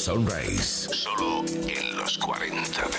Sunrise. Solo en los 40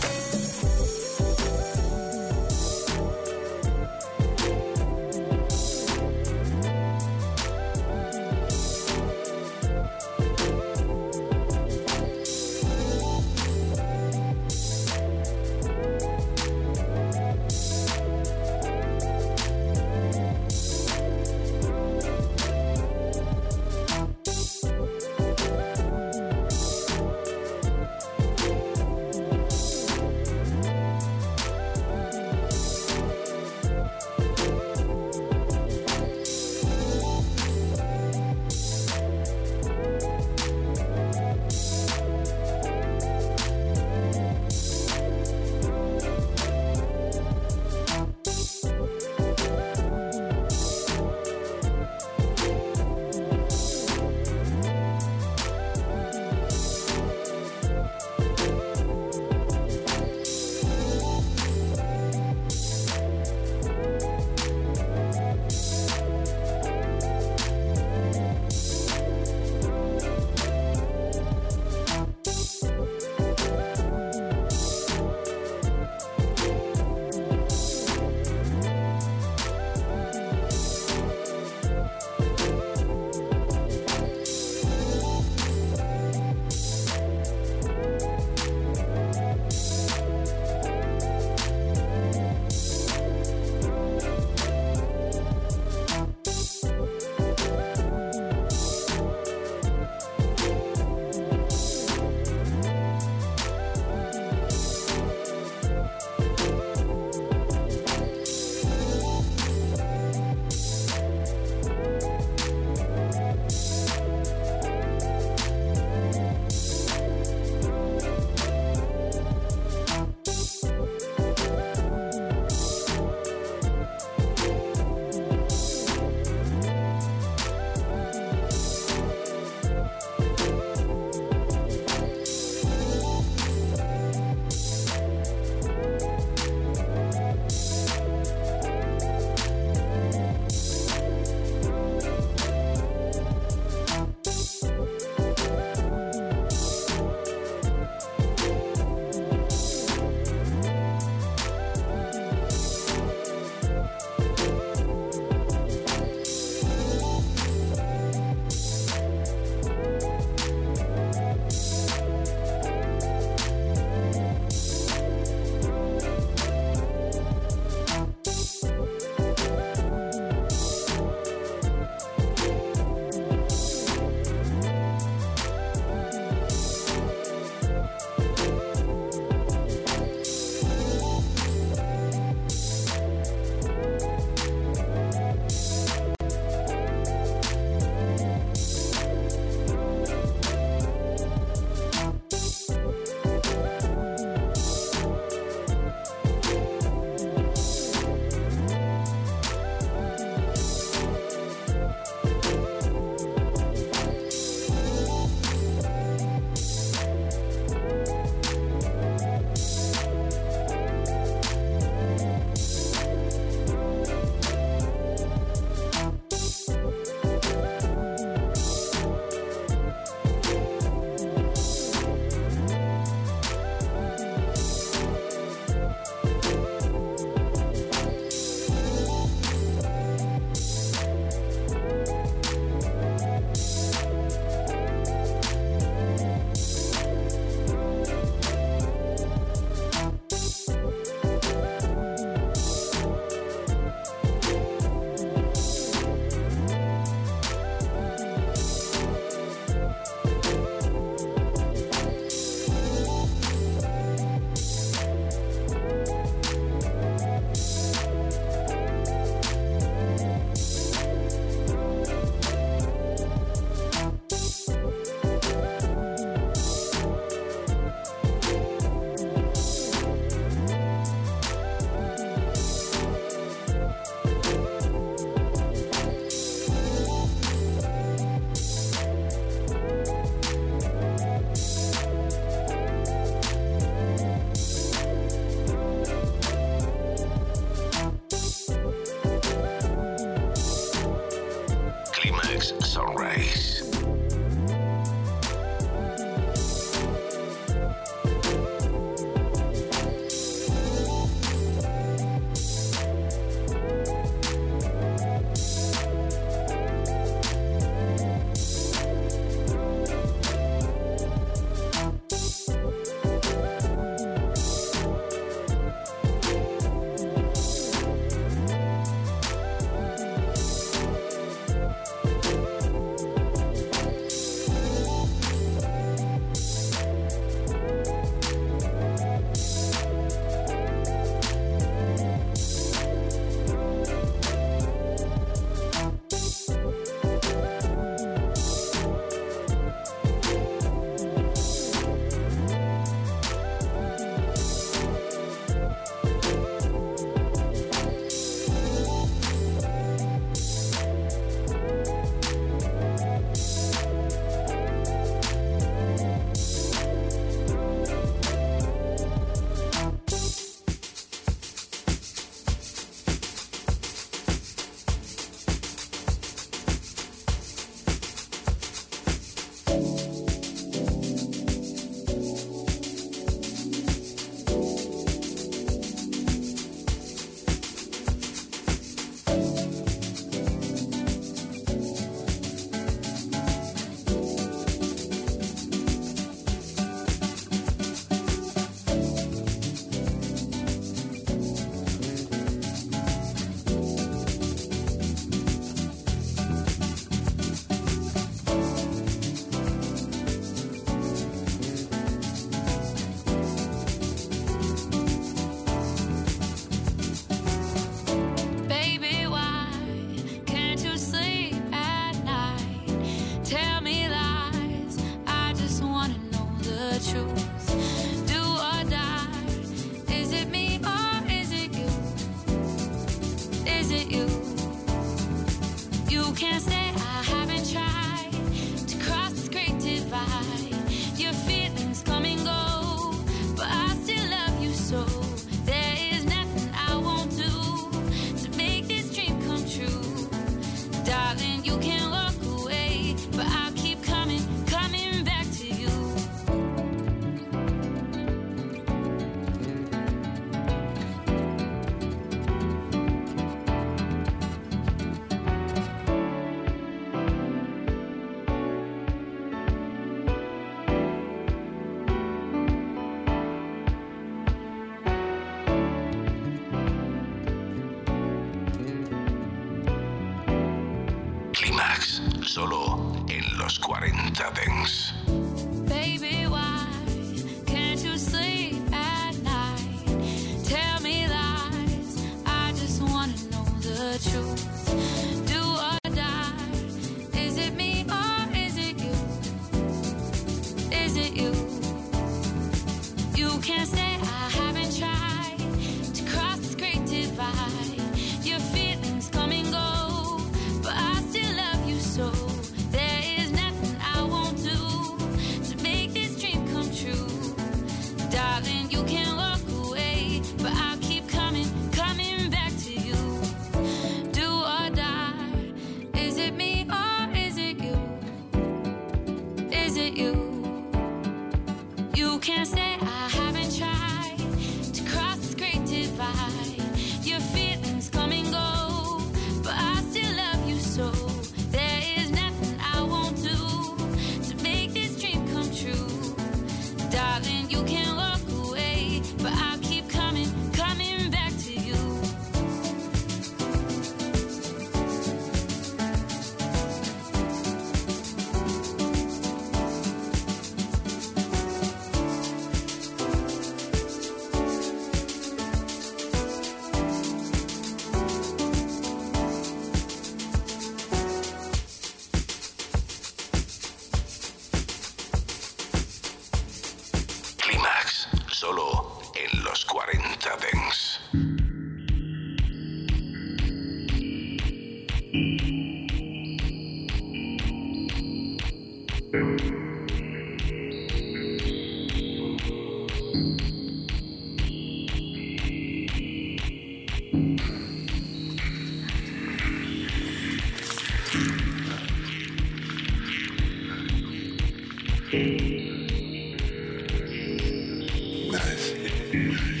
Nice.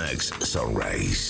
Mix Sunrise.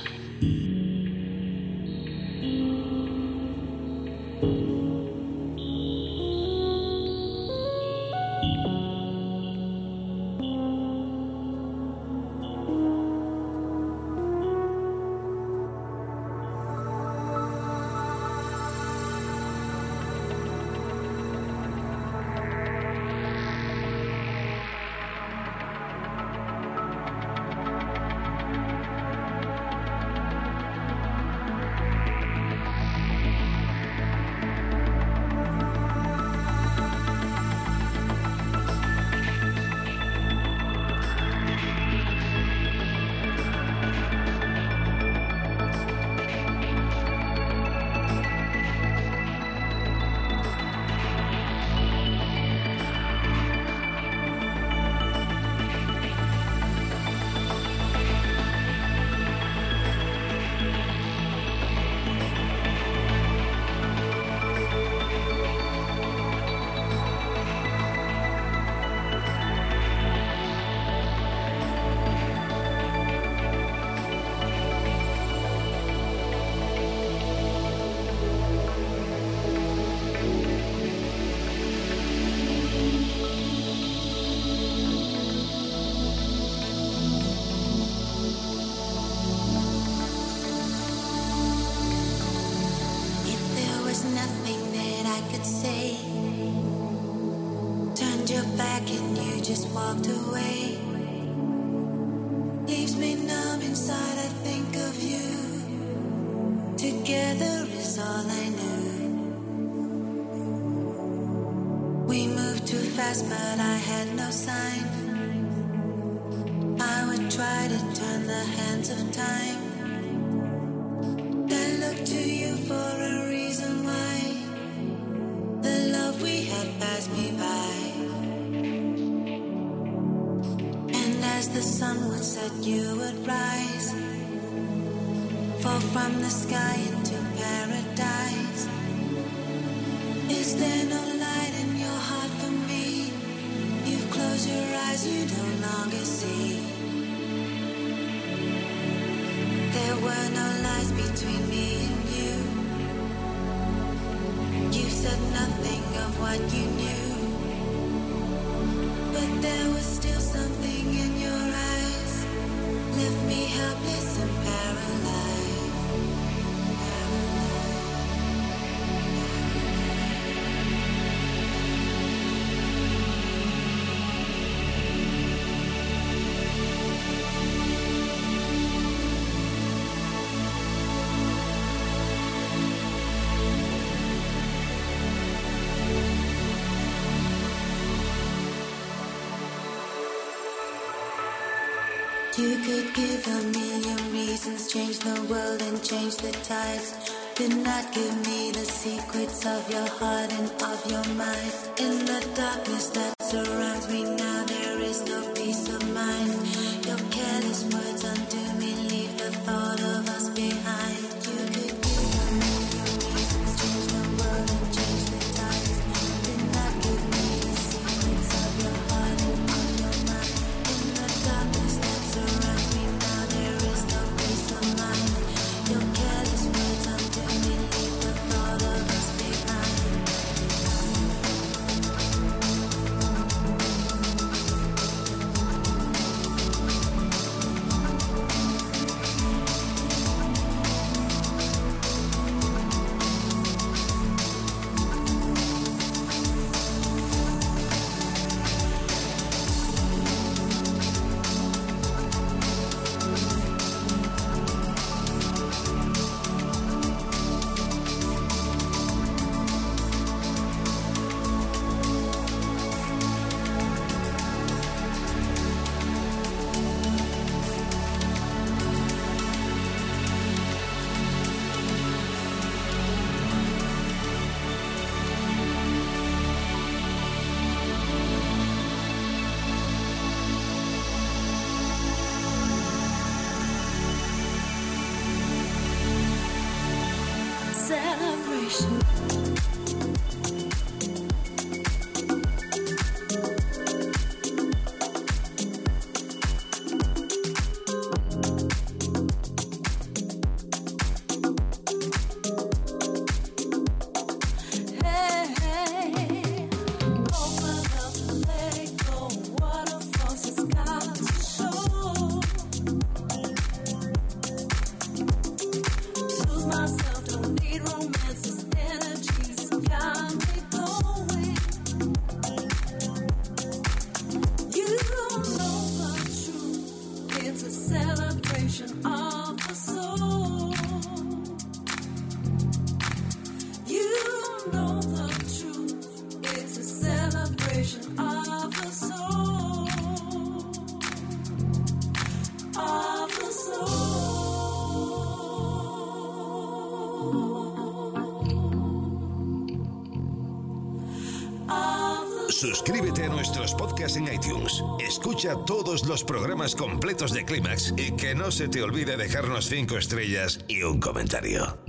nothing that I could say. Turned your back and you just walked away. You could give a million reasons, change the world and change the tides. Did not give me the secrets of your heart and of your mind. In the darkness, Todos los programas completos de Clímax y que no se te olvide dejarnos 5 estrellas y un comentario.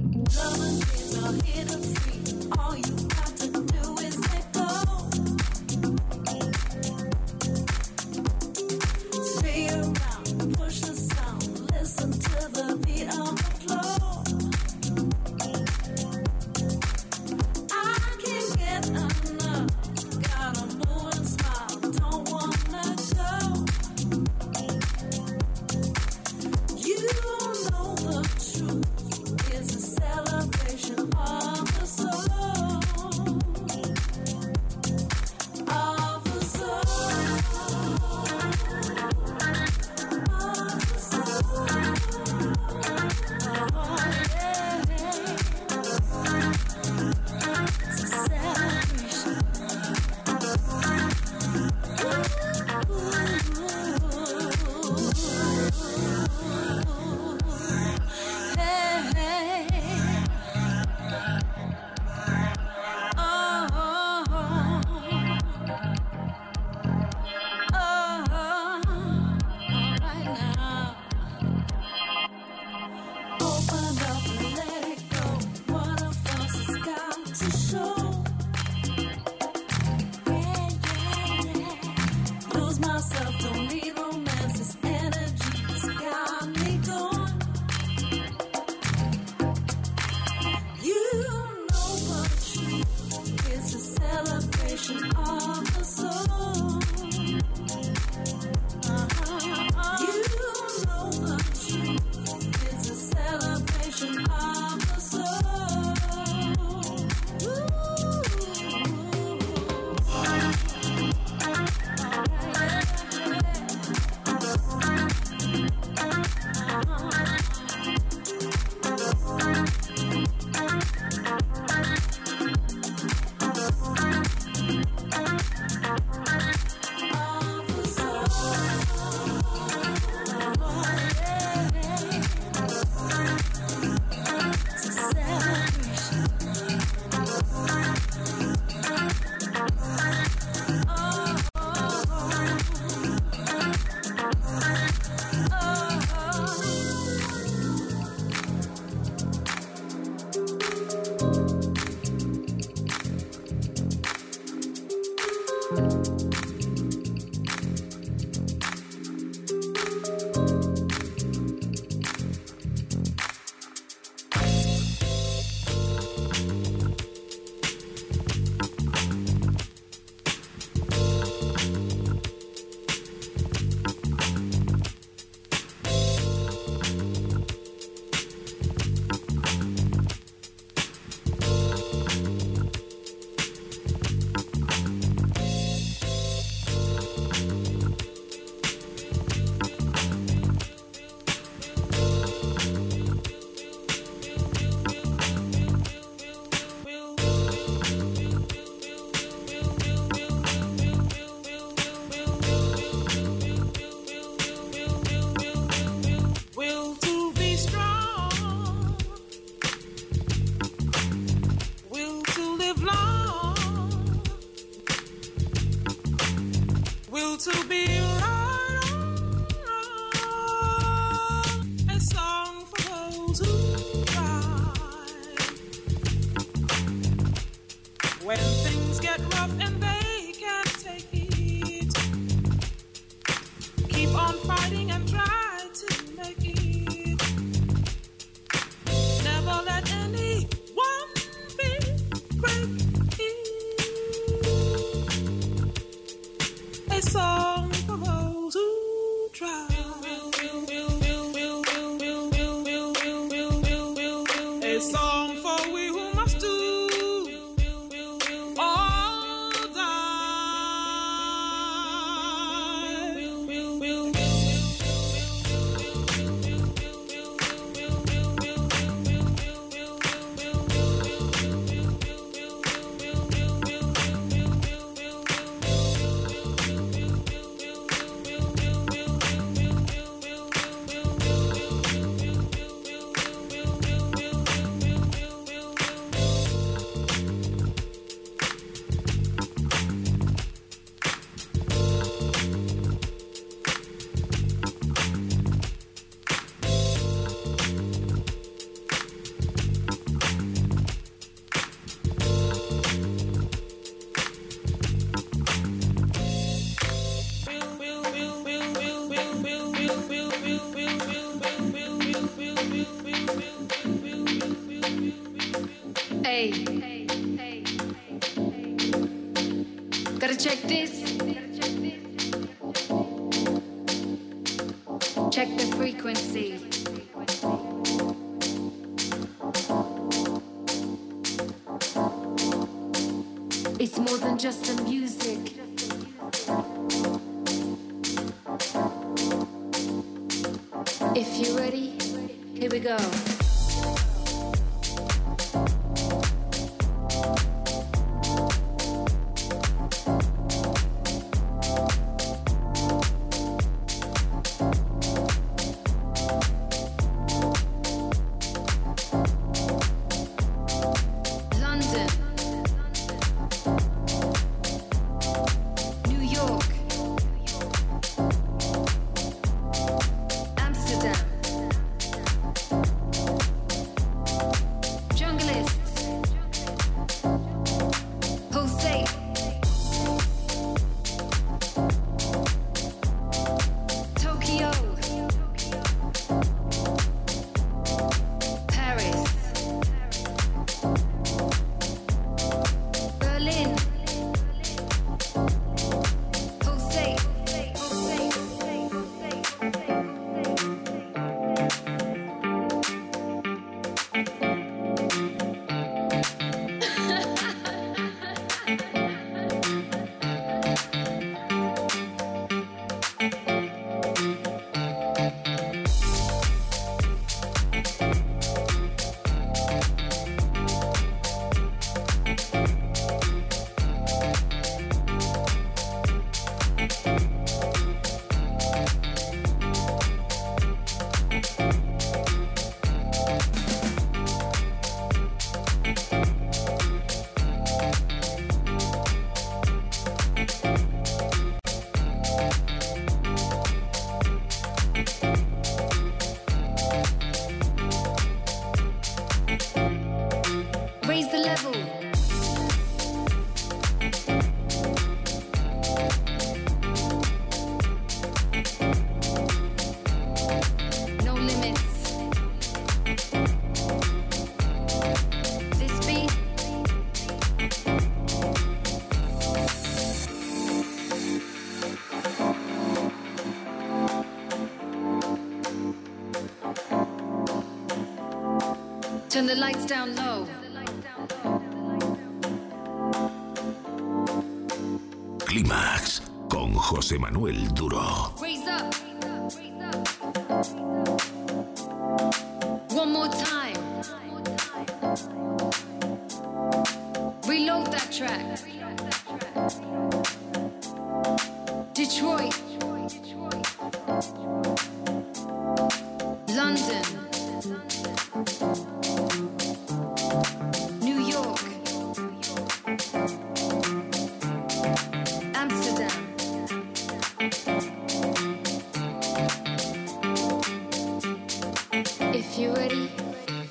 If you're ready,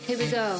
here we go.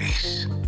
place.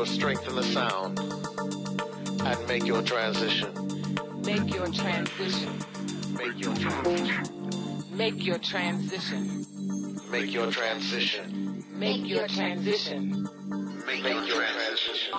your strength in the sound and make your transition. Make your transition. Make your transition. Make your transition. Make your transition. Make your transition. Make your transition.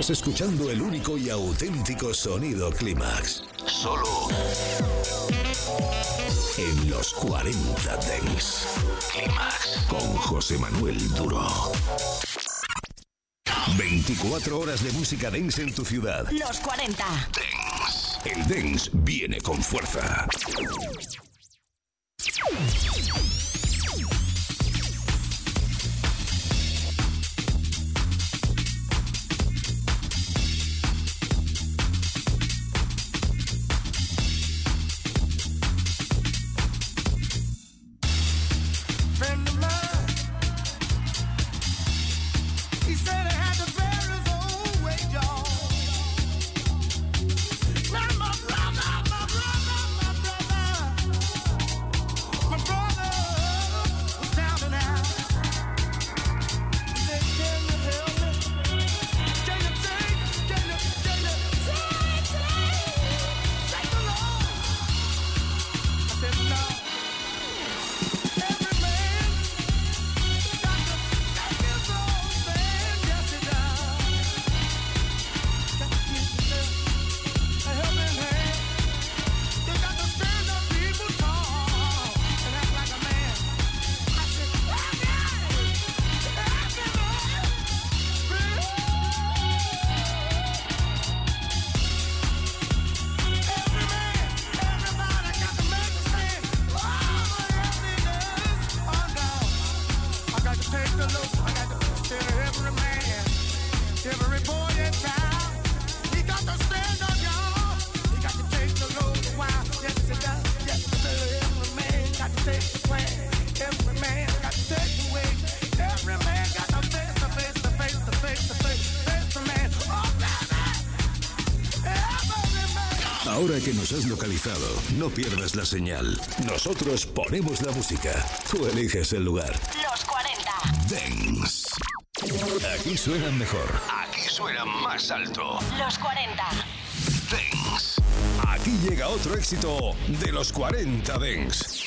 Estás escuchando el único y auténtico sonido Clímax. Solo en los 40 Dents. Clímax con José Manuel Duro. 24 horas de música dance en tu ciudad. Los 40. Dance. El dance viene con fuerza. Nos has localizado, no pierdas la señal. Nosotros ponemos la música. Tú eliges el lugar. Los 40. Dance. Aquí suenan mejor. Aquí suenan más alto. Los 40. Dance. Aquí llega otro éxito de los 40 Dance.